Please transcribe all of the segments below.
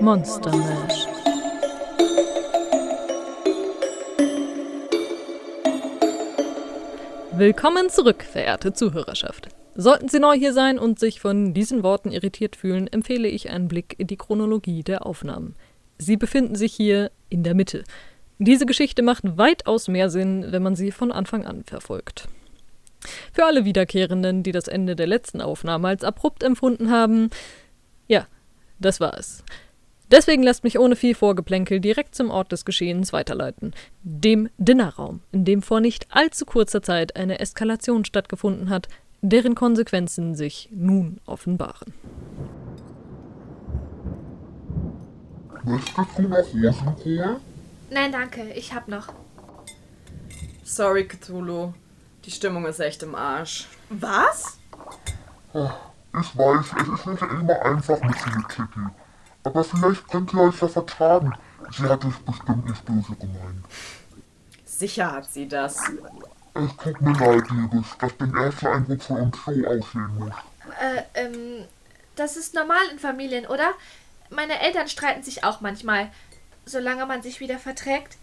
Monster Mash. Willkommen zurück, verehrte Zuhörerschaft. Sollten Sie neu hier sein und sich von diesen Worten irritiert fühlen, empfehle ich einen Blick in die Chronologie der Aufnahmen. Sie befinden sich hier in der Mitte. Diese Geschichte macht weitaus mehr Sinn, wenn man sie von Anfang an verfolgt. Für alle Wiederkehrenden, die das Ende der letzten Aufnahme als abrupt empfunden haben, ja, das war es. Deswegen lasst mich ohne viel Vorgeplänkel direkt zum Ort des Geschehens weiterleiten, dem Dinnerraum, in dem vor nicht allzu kurzer Zeit eine Eskalation stattgefunden hat, deren Konsequenzen sich nun offenbaren. Möchtest du noch Rosenkohl? Nein, danke, ich hab noch. Sorry, Cthulhu. Die Stimmung ist echt im Arsch. Was? Ich weiß, es ist nicht immer einfach mit Felicity. Aber vielleicht könnt ihr euch ja vertragen. Sie hat es bestimmt nicht böse gemeint. Sicher hat sie das. Es tut mir leid, Liebes, dass der erste Eindruck von uns so aussehen muss. Äh, ähm, das ist normal in Familien, oder? Meine Eltern streiten sich auch manchmal. Solange man sich wieder verträgt.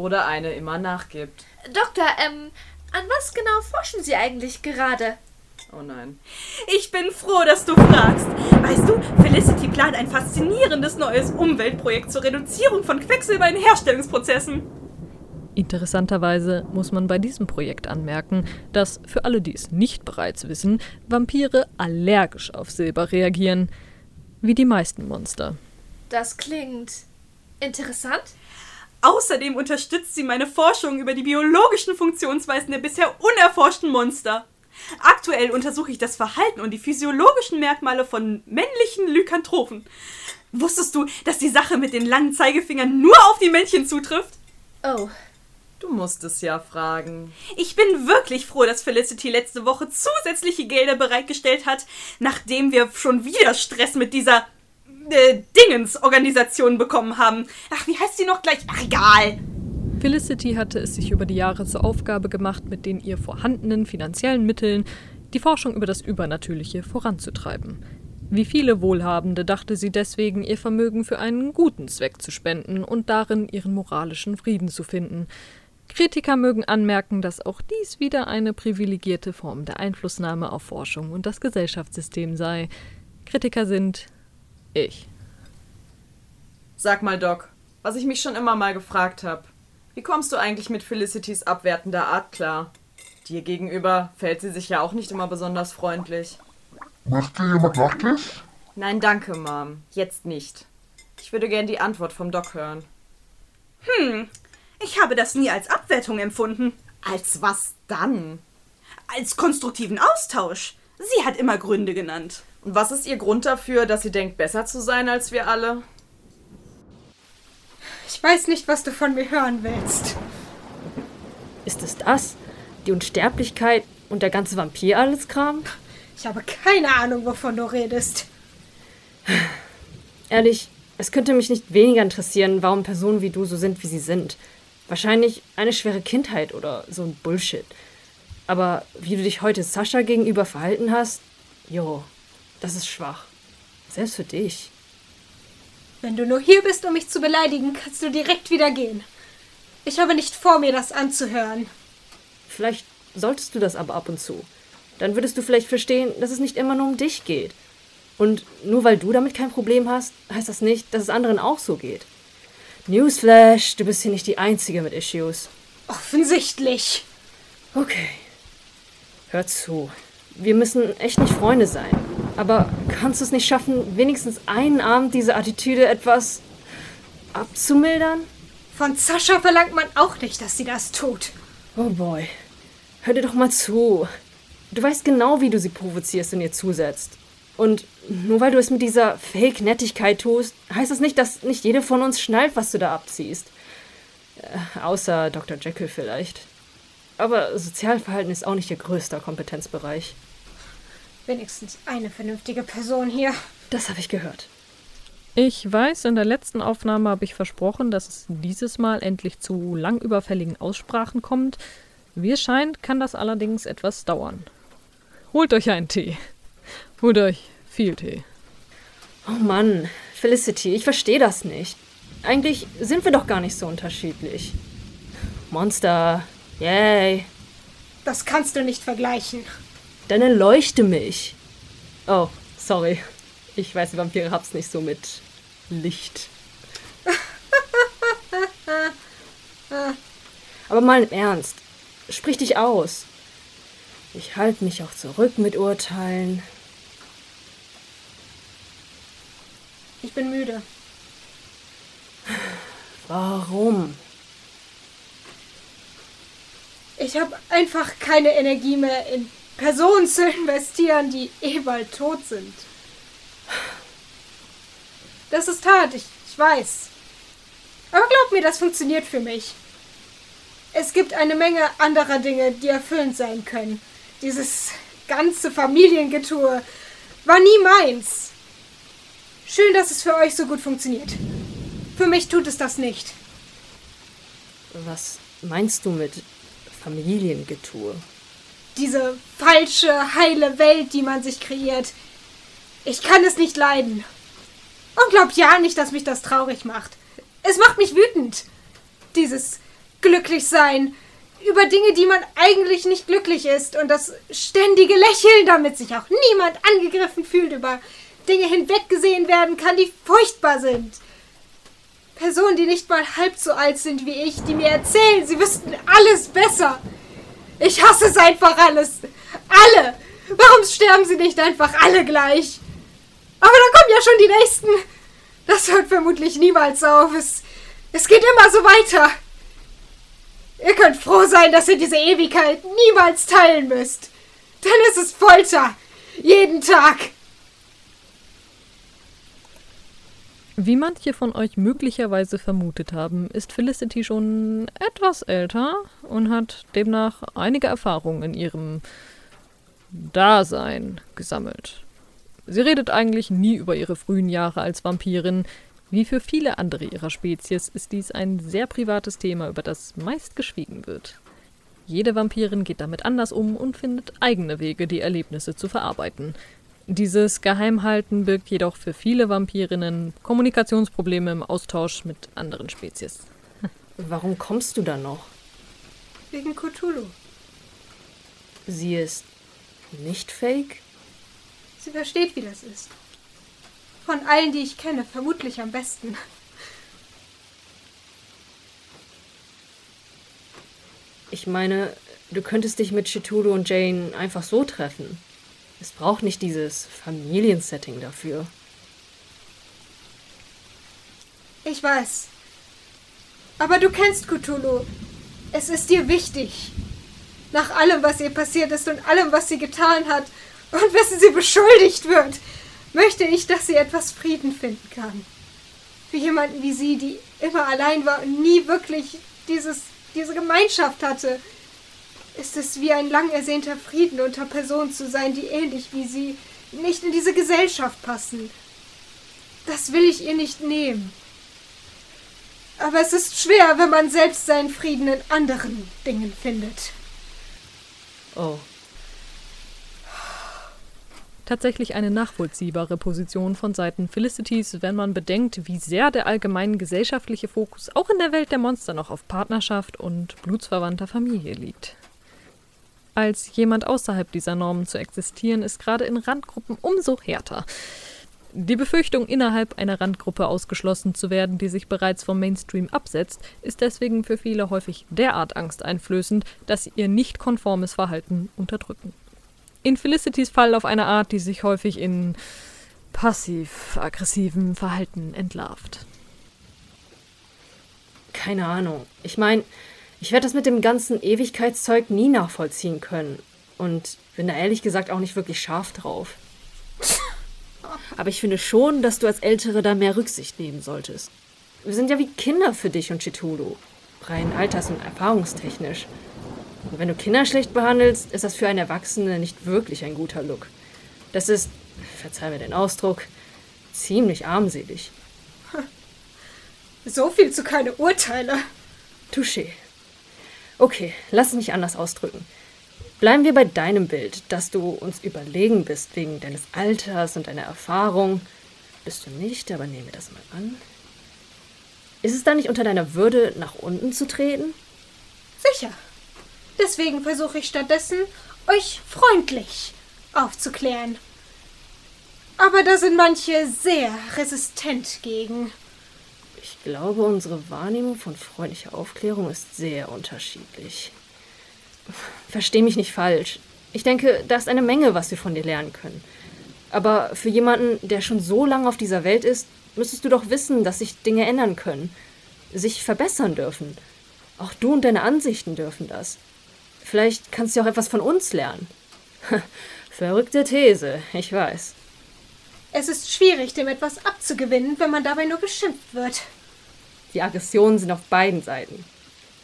Oder eine immer nachgibt. Doktor, ähm, an was genau forschen Sie eigentlich gerade? Oh nein. Ich bin froh, dass du fragst. Weißt du, Felicity plant ein faszinierendes neues Umweltprojekt zur Reduzierung von Quecksilber in Herstellungsprozessen. Interessanterweise muss man bei diesem Projekt anmerken, dass, für alle, die es nicht bereits wissen, Vampire allergisch auf Silber reagieren. Wie die meisten Monster. Das klingt interessant. Außerdem unterstützt sie meine Forschung über die biologischen Funktionsweisen der bisher unerforschten Monster. Aktuell untersuche ich das Verhalten und die physiologischen Merkmale von männlichen Lykanthropen. Wusstest du, dass die Sache mit den langen Zeigefingern nur auf die Männchen zutrifft? Oh, Du musst es ja fragen. Ich bin wirklich froh, dass Felicity letzte Woche zusätzliche Gelder bereitgestellt hat, nachdem wir schon wieder Stress mit dieser äh, Dingens-Organisation bekommen haben. Ach, wie heißt sie noch gleich? Ach, egal. Felicity hatte es sich über die Jahre zur Aufgabe gemacht, mit den ihr vorhandenen finanziellen Mitteln die Forschung über das Übernatürliche voranzutreiben. Wie viele Wohlhabende dachte sie deswegen, ihr Vermögen für einen guten Zweck zu spenden und darin ihren moralischen Frieden zu finden. Kritiker mögen anmerken, dass auch dies wieder eine privilegierte Form der Einflussnahme auf Forschung und das Gesellschaftssystem sei. Kritiker sind ich. Sag mal, Doc, was ich mich schon immer mal gefragt habe. Wie kommst du eigentlich mit Felicitys abwertender Art klar? Dir gegenüber fällt sie sich ja auch nicht immer besonders freundlich. Möchte jemand Nachtisch? Nein, danke, Mom. Jetzt nicht. Ich würde gern die Antwort vom Doc hören. Ich habe das nie als Abwertung empfunden. Als was dann? Als konstruktiven Austausch. Sie hat immer Gründe genannt. Und was ist ihr Grund dafür, dass sie denkt, besser zu sein als wir alle? Ich weiß nicht, was du von mir hören willst. Ist es das? Die Unsterblichkeit und der ganze Vampir alles Kram? Ich habe keine Ahnung, wovon du redest. Ehrlich, es könnte mich nicht weniger interessieren, warum Personen wie du so sind, wie sie sind. Wahrscheinlich eine schwere Kindheit oder so ein Bullshit. Aber wie du dich heute Sascha gegenüber verhalten hast, jo, das ist schwach. Selbst für dich. Wenn du nur hier bist, um mich zu beleidigen, kannst du direkt wieder gehen. Ich habe nicht vor, mir das anzuhören. Vielleicht solltest du das aber ab und zu. Dann würdest du vielleicht verstehen, dass es nicht immer nur um dich geht. Und nur weil du damit kein Problem hast, heißt das nicht, dass es anderen auch so geht. Newsflash, du bist hier nicht die Einzige mit Issues. Offensichtlich. Okay. Hör zu. Wir müssen echt nicht Freunde sein. Aber kannst du es nicht schaffen, wenigstens einen Abend diese Attitüde etwas abzumildern? Von Sascha verlangt man auch nicht, dass sie das tut. Oh boy. Hör dir doch mal zu. Du weißt genau, wie du sie provozierst und ihr zusetzt. Und nur weil du es mit dieser Fake-Nettigkeit tust, heißt das nicht, dass nicht jede von uns schnallt, was du da abziehst. Äh, außer Dr. Jekyll vielleicht. Aber Sozialverhalten ist auch nicht ihr größter Kompetenzbereich. Wenigstens eine vernünftige Person hier. Das habe ich gehört. Ich weiß, in der letzten Aufnahme habe ich versprochen, dass es dieses Mal endlich zu lang überfälligen Aussprachen kommt. Wie es scheint, kann das allerdings etwas dauern. Holt euch einen Tee. Holt euch viel Tee. Oh Mann, Felicity, ich verstehe das nicht. Eigentlich sind wir doch gar nicht so unterschiedlich. Monster, yay. Das kannst du nicht vergleichen. Dann erleuchte mich. Oh, sorry. Ich weiß, Vampire hab's nicht so mit Licht. Aber mal im Ernst. Sprich dich aus. Ich halte mich auch zurück mit Urteilen. Ich bin müde. Warum? Ich habe einfach keine Energie mehr in Personen zu investieren, die eh bald tot sind. Das ist hart, ich, ich weiß. Aber glaub mir, das funktioniert für mich. Es gibt eine Menge anderer Dinge, die erfüllend sein können. Dieses ganze Familiengetue war nie meins. Schön, dass es für euch so gut funktioniert. Für mich tut es das nicht. Was meinst du mit Familiengetue? Diese falsche, heile Welt, die man sich kreiert. Ich kann es nicht leiden. Und glaubt ja nicht, dass mich das traurig macht. Es macht mich wütend. Dieses Glücklichsein über Dinge, die man eigentlich nicht glücklich ist und das ständige Lächeln, damit sich auch niemand angegriffen fühlt, über Dinge hinweggesehen werden kann, die furchtbar sind. Personen, die nicht mal halb so alt sind wie ich, die mir erzählen, sie wüssten alles besser. Ich hasse es einfach alles. Alle. Warum sterben sie nicht einfach alle gleich? Aber da kommen ja schon die nächsten. Das hört vermutlich niemals auf. Es, es geht immer so weiter. Ihr könnt froh sein, dass ihr diese Ewigkeit niemals teilen müsst. Denn es ist Folter. Jeden Tag. Wie manche von euch möglicherweise vermutet haben, ist Felicity schon etwas älter und hat demnach einige Erfahrungen in ihrem Dasein gesammelt. Sie redet eigentlich nie über ihre frühen Jahre als Vampirin. Wie für viele andere ihrer Spezies ist dies ein sehr privates Thema, über das meist geschwiegen wird. Jede Vampirin geht damit anders um und findet eigene Wege, die Erlebnisse zu verarbeiten. Dieses Geheimhalten birgt jedoch für viele Vampirinnen Kommunikationsprobleme im Austausch mit anderen Spezies. Warum kommst du da noch? Wegen Cthulhu. Sie ist nicht fake? Sie versteht, wie das ist. Von allen, die ich kenne, vermutlich am besten. Ich meine, du könntest dich mit Chitulu und Jane einfach so treffen. Es braucht nicht dieses Familiensetting dafür. Ich weiß. Aber du kennst Cthulhu. Es ist dir wichtig. Nach allem, was ihr passiert ist und allem, was sie getan hat und wessen sie beschuldigt wird, möchte ich, dass sie etwas Frieden finden kann. Für jemanden wie sie, die immer allein war und nie wirklich dieses, diese Gemeinschaft hatte, ist es wie ein lang ersehnter Frieden unter Personen zu sein, die ähnlich wie sie nicht in diese Gesellschaft passen. Das will ich ihr nicht nehmen. Aber es ist schwer, wenn man selbst seinen Frieden in anderen Dingen findet. Oh. Tatsächlich eine nachvollziehbare Position von Seiten Felicities, wenn man bedenkt, wie sehr der allgemeine gesellschaftliche Fokus auch in der Welt der Monster noch auf Partnerschaft und blutsverwandter Familie liegt. Als jemand außerhalb dieser Normen zu existieren, ist gerade in Randgruppen umso härter. Die Befürchtung, innerhalb einer Randgruppe ausgeschlossen zu werden, die sich bereits vom Mainstream absetzt, ist deswegen für viele häufig derart angsteinflößend, dass sie ihr nicht konformes Verhalten unterdrücken. In Felicities Fall auf eine Art, die sich häufig in passiv-aggressivem Verhalten entlarvt. Keine Ahnung. Ich meine, ich werde das mit dem ganzen Ewigkeitszeug nie nachvollziehen können. Und bin da ehrlich gesagt auch nicht wirklich scharf drauf. Aber ich finde schon, dass du als Ältere da mehr Rücksicht nehmen solltest. Wir sind ja wie Kinder für dich und Chitulu. Rein alters- und erfahrungstechnisch. Und wenn du Kinder schlecht behandelst, ist das für einen Erwachsenen nicht wirklich ein guter Look. Das ist, verzeih mir den Ausdruck, ziemlich armselig. So viel zu keine Urteile. Touché. Okay, lass mich anders ausdrücken. Bleiben wir bei deinem Bild, dass du uns überlegen bist wegen deines Alters und deiner Erfahrung. Bist du nicht, aber nehmen wir das mal an. Ist es dann nicht unter deiner Würde, nach unten zu treten? Sicher. Deswegen versuche ich stattdessen, euch freundlich aufzuklären. Aber da sind manche sehr resistent gegen. Ich glaube, unsere Wahrnehmung von freundlicher Aufklärung ist sehr unterschiedlich. Versteh mich nicht falsch. Ich denke, da ist eine Menge, was wir von dir lernen können. Aber für jemanden, der schon so lange auf dieser Welt ist, müsstest du doch wissen, dass sich Dinge ändern können, sich verbessern dürfen. Auch du und deine Ansichten dürfen das. Vielleicht kannst du auch etwas von uns lernen. Verrückte These, ich weiß. Es ist schwierig, dem etwas abzugewinnen, wenn man dabei nur beschimpft wird. Die Aggressionen sind auf beiden Seiten.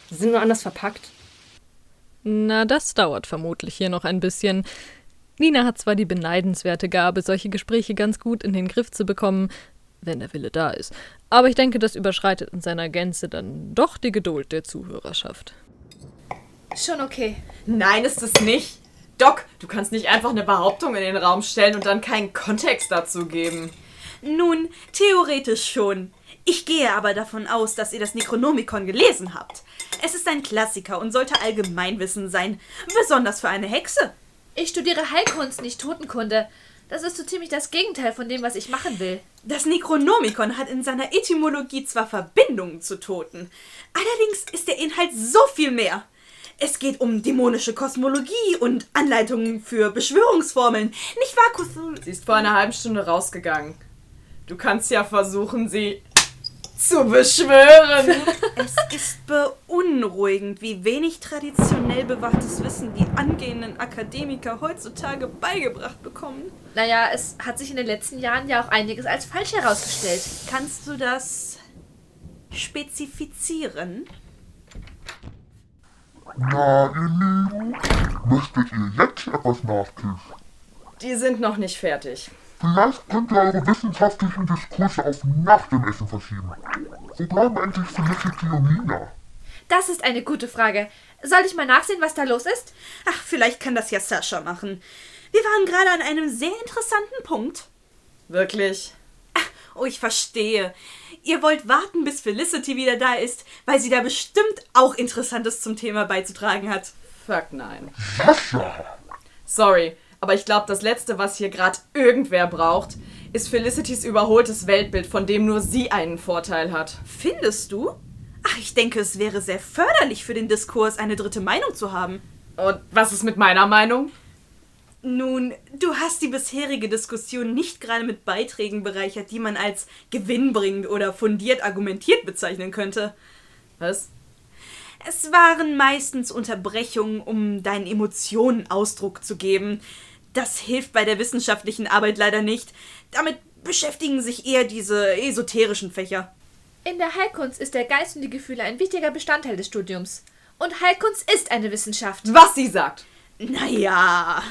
Sie sind nur anders verpackt. Na, das dauert vermutlich hier noch ein bisschen. Nina hat zwar die beneidenswerte Gabe, solche Gespräche ganz gut in den Griff zu bekommen, wenn der Wille da ist, aber ich denke, das überschreitet in seiner Gänze dann doch die Geduld der Zuhörerschaft. Schon okay. Nein, ist es nicht. Doc, du kannst nicht einfach eine Behauptung in den Raum stellen und dann keinen Kontext dazu geben. Nun, theoretisch schon. Ich gehe aber davon aus, dass ihr das Necronomicon gelesen habt. Es ist ein Klassiker und sollte Allgemeinwissen sein, besonders für eine Hexe. Ich studiere Heilkunst, nicht Totenkunde. Das ist so ziemlich das Gegenteil von dem, was ich machen will. Das Necronomicon hat in seiner Etymologie zwar Verbindungen zu Toten, allerdings ist der Inhalt so viel mehr. Es geht um dämonische Kosmologie und Anleitungen für Beschwörungsformeln. Nicht wahr, Cthulhu? Sie ist vor einer halben Stunde rausgegangen. Du kannst ja versuchen, sie zu beschwören. Es ist beunruhigend, wie wenig traditionell bewachtes Wissen die angehenden Akademiker heutzutage beigebracht bekommen. Naja, es hat sich in den letzten Jahren ja auch einiges als falsch herausgestellt. Kannst du das spezifizieren? Na, ihr Lieben, möchtet ihr jetzt etwas nachtisch? Die sind noch nicht fertig. Vielleicht könnt ihr eure wissenschaftlichen Diskurse auf nach dem Essen verschieben. Wo bleiben endlich Felicity und Nina? Das ist eine gute Frage. Soll ich mal nachsehen, was da los ist? Ach, vielleicht kann das ja Sascha machen. Wir waren gerade an einem sehr interessanten Punkt. Wirklich? Oh, ich verstehe. Ihr wollt warten, bis Felicity wieder da ist, weil sie da bestimmt auch Interessantes zum Thema beizutragen hat. Fuck nein. Sorry, aber ich glaube, das Letzte, was hier gerade irgendwer braucht, ist Felicitys überholtes Weltbild, von dem nur sie einen Vorteil hat. Findest du? Ach, ich denke, es wäre sehr förderlich für den Diskurs, eine dritte Meinung zu haben. Und was ist mit meiner Meinung? Nun, du hast die bisherige Diskussion nicht gerade mit Beiträgen bereichert, die man als gewinnbringend oder fundiert argumentiert bezeichnen könnte. Was? Es waren meistens Unterbrechungen, um deinen Emotionen Ausdruck zu geben. Das hilft bei der wissenschaftlichen Arbeit leider nicht. Damit beschäftigen sich eher diese esoterischen Fächer. In der Heilkunst ist der Geist und die Gefühle ein wichtiger Bestandteil des Studiums. Und Heilkunst ist eine Wissenschaft. Was sie sagt. Naja.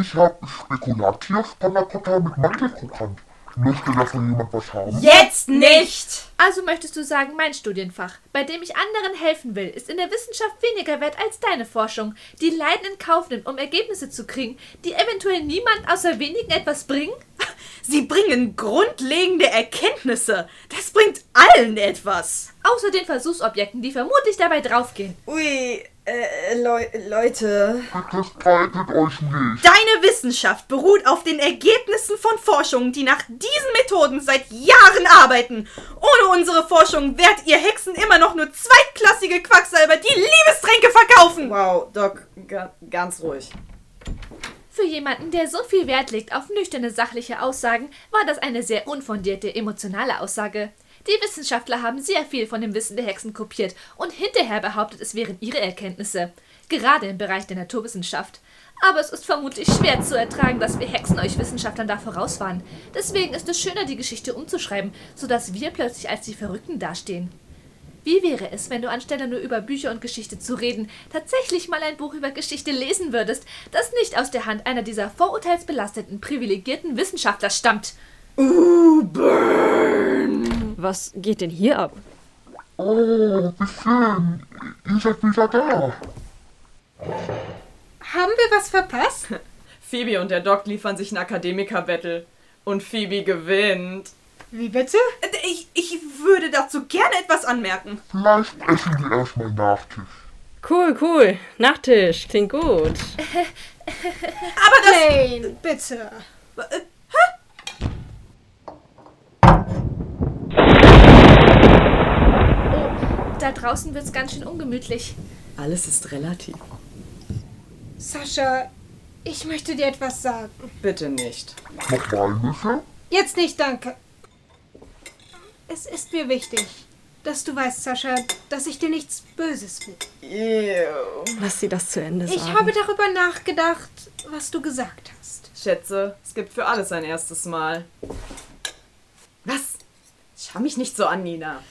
Ich hab Spekulatius Panna Cotta mit Mantelkrokant. Möchte davon jemand was haben? Jetzt nicht! Also möchtest du sagen, mein Studienfach, bei dem ich anderen helfen will, ist in der Wissenschaft weniger wert als deine Forschung, die Leiden in Kauf nimmt, um Ergebnisse zu kriegen, die eventuell niemand außer wenigen etwas bringen? Sie bringen grundlegende Erkenntnisse. Das bringt allen etwas. Außer den Versuchsobjekten, die vermutlich dabei draufgehen. Ui, äh, Leu Leute. Bitte streitet euch nicht. Deine Wissenschaft beruht auf den Ergebnissen von Forschungen, die nach diesen Methoden seit Jahren arbeiten. Ohne unsere Forschung wärt ihr Hexen immer noch nur zweitklassige Quacksalber, die Liebestränke verkaufen. Wow, Doc, ga ganz ruhig. Für jemanden, der so viel Wert legt auf nüchterne sachliche Aussagen, war das eine sehr unfundierte emotionale Aussage. Die Wissenschaftler haben sehr viel von dem Wissen der Hexen kopiert und hinterher behauptet, es wären ihre Erkenntnisse. Gerade im Bereich der Naturwissenschaft. Aber es ist vermutlich schwer zu ertragen, dass wir Hexen euch Wissenschaftlern da voraus waren. Deswegen ist es schöner, die Geschichte umzuschreiben, sodass wir plötzlich als die Verrückten dastehen. Wie wäre es, wenn du anstelle nur über Bücher und Geschichte zu reden, tatsächlich mal ein Buch über Geschichte lesen würdest, das nicht aus der Hand einer dieser vorurteilsbelasteten, privilegierten Wissenschaftler stammt? Was geht denn hier ab? Oh, wie schön. Ihr seid wieder da. Haben wir was verpasst? Phoebe und der Doc liefern sich ein Akademiker-Battle. Und Phoebe gewinnt. Wie bitte? Äh, Ich, ich würde dazu gerne etwas anmerken. Vielleicht essen wir erstmal Nachtisch. Cool, cool. Nachtisch. Klingt gut. Aber das. Jane, bitte. Da draußen wird's ganz schön ungemütlich. Alles ist relativ. Sascha, ich möchte dir etwas sagen. Bitte nicht. Jetzt nicht, danke. Es ist mir wichtig, dass du weißt, Sascha, dass ich dir nichts Böses will. Ew. Lass sie das zu Ende sagen. Ich habe darüber nachgedacht, was du gesagt hast. Schätze, es gibt für alles ein erstes Mal. Was? Schau mich nicht so an, Nina.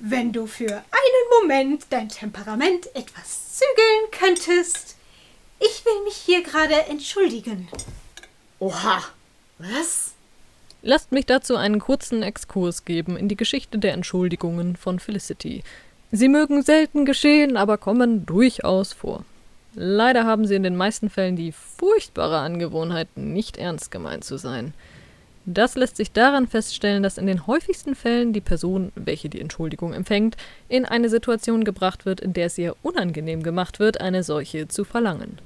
Wenn du für Moment dein Temperament etwas zügeln könntest. Ich will mich hier gerade entschuldigen. Oha. Was? Lasst mich dazu einen kurzen Exkurs geben in die Geschichte der Entschuldigungen von Felicity. Sie mögen selten geschehen, aber kommen durchaus vor. Leider haben sie in den meisten Fällen die furchtbare Angewohnheit, nicht ernst gemeint zu sein. Das lässt sich daran feststellen, dass in den häufigsten Fällen die Person, welche die Entschuldigung empfängt, in eine Situation gebracht wird, in der es ihr unangenehm gemacht wird, eine solche zu verlangen.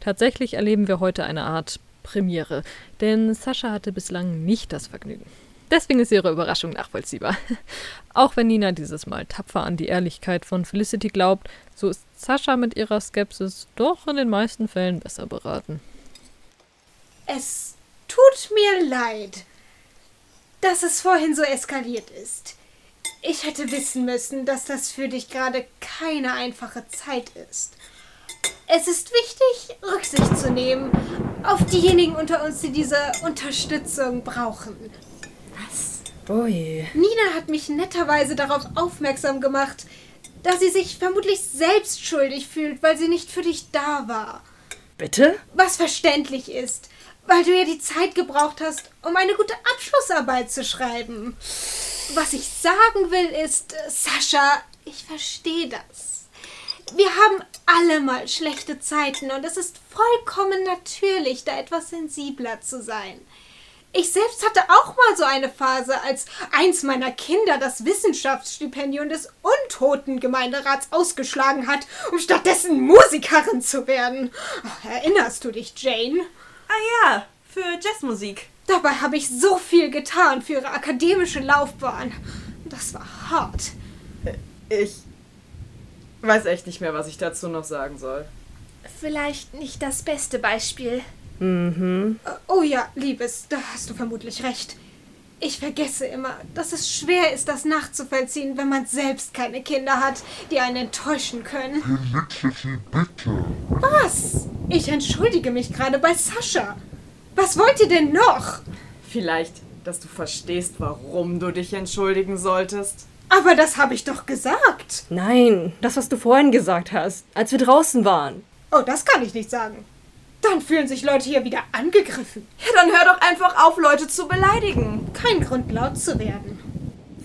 Tatsächlich erleben wir heute eine Art Premiere, denn Sascha hatte bislang nicht das Vergnügen. Deswegen ist ihre Überraschung nachvollziehbar. Auch wenn Nina dieses Mal tapfer an die Ehrlichkeit von Felicity glaubt, so ist Sascha mit ihrer Skepsis doch in den meisten Fällen besser beraten. Es tut mir leid, dass es vorhin so eskaliert ist. Ich hätte wissen müssen, dass das für dich gerade keine einfache Zeit ist. Es ist wichtig, Rücksicht zu nehmen auf diejenigen unter uns, die diese Unterstützung brauchen. Oh je. Nina hat mich netterweise darauf aufmerksam gemacht, dass sie sich vermutlich selbst schuldig fühlt, weil sie nicht für dich da war. Bitte? Was verständlich ist, weil du ja die Zeit gebraucht hast, um eine gute Abschlussarbeit zu schreiben. Was ich sagen will ist, äh, Sascha, ich verstehe das. Wir haben alle mal schlechte Zeiten und es ist vollkommen natürlich, da etwas sensibler zu sein. Ich selbst hatte auch mal so eine Phase, als eins meiner Kinder das Wissenschaftsstipendium des Untoten-Gemeinderats ausgeschlagen hat, um stattdessen Musikerin zu werden. Erinnerst du dich, Jane? Ah ja, für Jazzmusik. Dabei habe ich so viel getan für ihre akademische Laufbahn. Das war hart. Ich weiß echt nicht mehr, was ich dazu noch sagen soll. Vielleicht nicht das beste Beispiel. Mhm. Oh ja, Liebes, da hast du vermutlich recht. Ich vergesse immer, dass es schwer ist, das nachzuvollziehen, wenn man selbst keine Kinder hat, die einen enttäuschen können. Felicity, bitte. Was? Ich entschuldige mich gerade bei Sascha. Was wollt ihr denn noch? Vielleicht, dass du verstehst, warum du dich entschuldigen solltest. Aber das habe ich doch gesagt. Nein, das, was du vorhin gesagt hast, als wir draußen waren. Oh, das kann ich nicht sagen. Dann fühlen sich Leute hier wieder angegriffen. Ja, dann hör doch einfach auf, Leute zu beleidigen. Kein Grund, laut zu werden.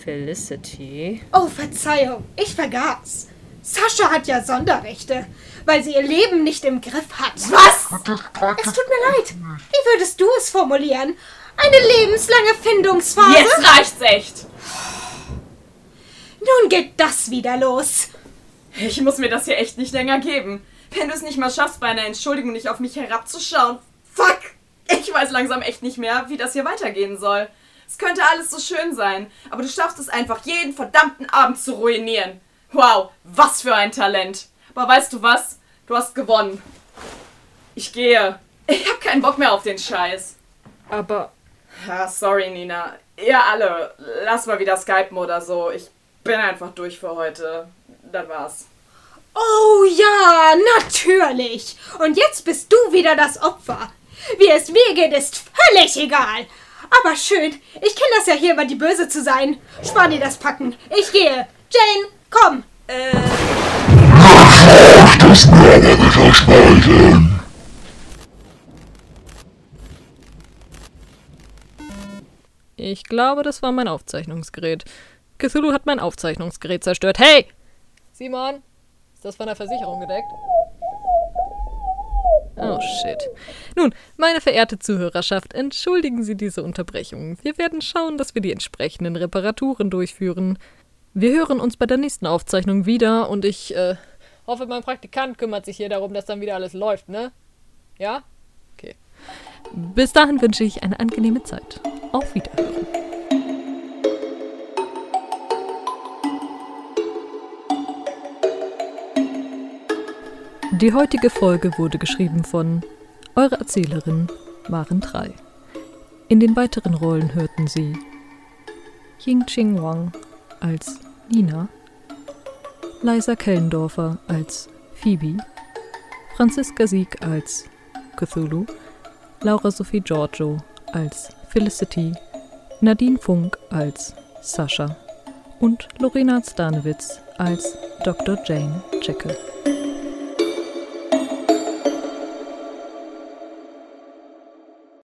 Felicity. Oh, Verzeihung, ich vergaß. Sascha hat ja Sonderrechte, weil sie ihr Leben nicht im Griff hat. Was? Es tut mir leid. Wie würdest du es formulieren? Eine lebenslange Findungsphase? Jetzt reicht's echt. Nun geht das wieder los. Ich muss mir das hier echt nicht länger geben. Wenn du es nicht mal schaffst, bei einer Entschuldigung nicht auf mich herabzuschauen. Fuck! Ich weiß langsam echt nicht mehr, wie das hier weitergehen soll. Es könnte alles so schön sein, aber du schaffst es einfach, jeden verdammten Abend zu ruinieren. Wow, was für ein Talent. Aber weißt du was? Du hast gewonnen. Ich gehe. Ich hab keinen Bock mehr auf den Scheiß. Aber Ja, sorry, Nina. Ihr alle, lass mal wieder skypen oder so. Ich bin einfach durch für heute. Das war's. Oh ja, natürlich. Und jetzt bist du wieder das Opfer. Wie es mir geht, ist völlig egal. Aber schön, ich kenne das ja hier immer die Böse zu sein. Spar dir das Packen. Ich gehe. Jane, komm. Äh, das. Ich glaube, das war mein Aufzeichnungsgerät. Cthulhu hat mein Aufzeichnungsgerät zerstört. Hey! Simon, ist das von der Versicherung gedeckt? Oh shit. Nun, meine verehrte Zuhörerschaft, entschuldigen Sie diese Unterbrechung. Wir werden schauen, dass wir die entsprechenden Reparaturen durchführen. Wir hören uns bei der nächsten Aufzeichnung wieder und ich äh, hoffe, mein Praktikant kümmert sich hier darum, dass dann wieder alles läuft, ne? Ja? Okay. Bis dahin wünsche ich eine angenehme Zeit. Auf Wiederhören. Die heutige Folge wurde geschrieben von Eure Erzählerin waren drei. In den weiteren Rollen hörten sie Ying Ching Wang als Nina, Liza Kellendorfer als Phoebe, Franziska Sieg als Cthulhu, Laura Sophie Giorgio als Felicity, Nadine Funk als Sascha und Lorena Stanewitz als Dr. Jane Jekyll.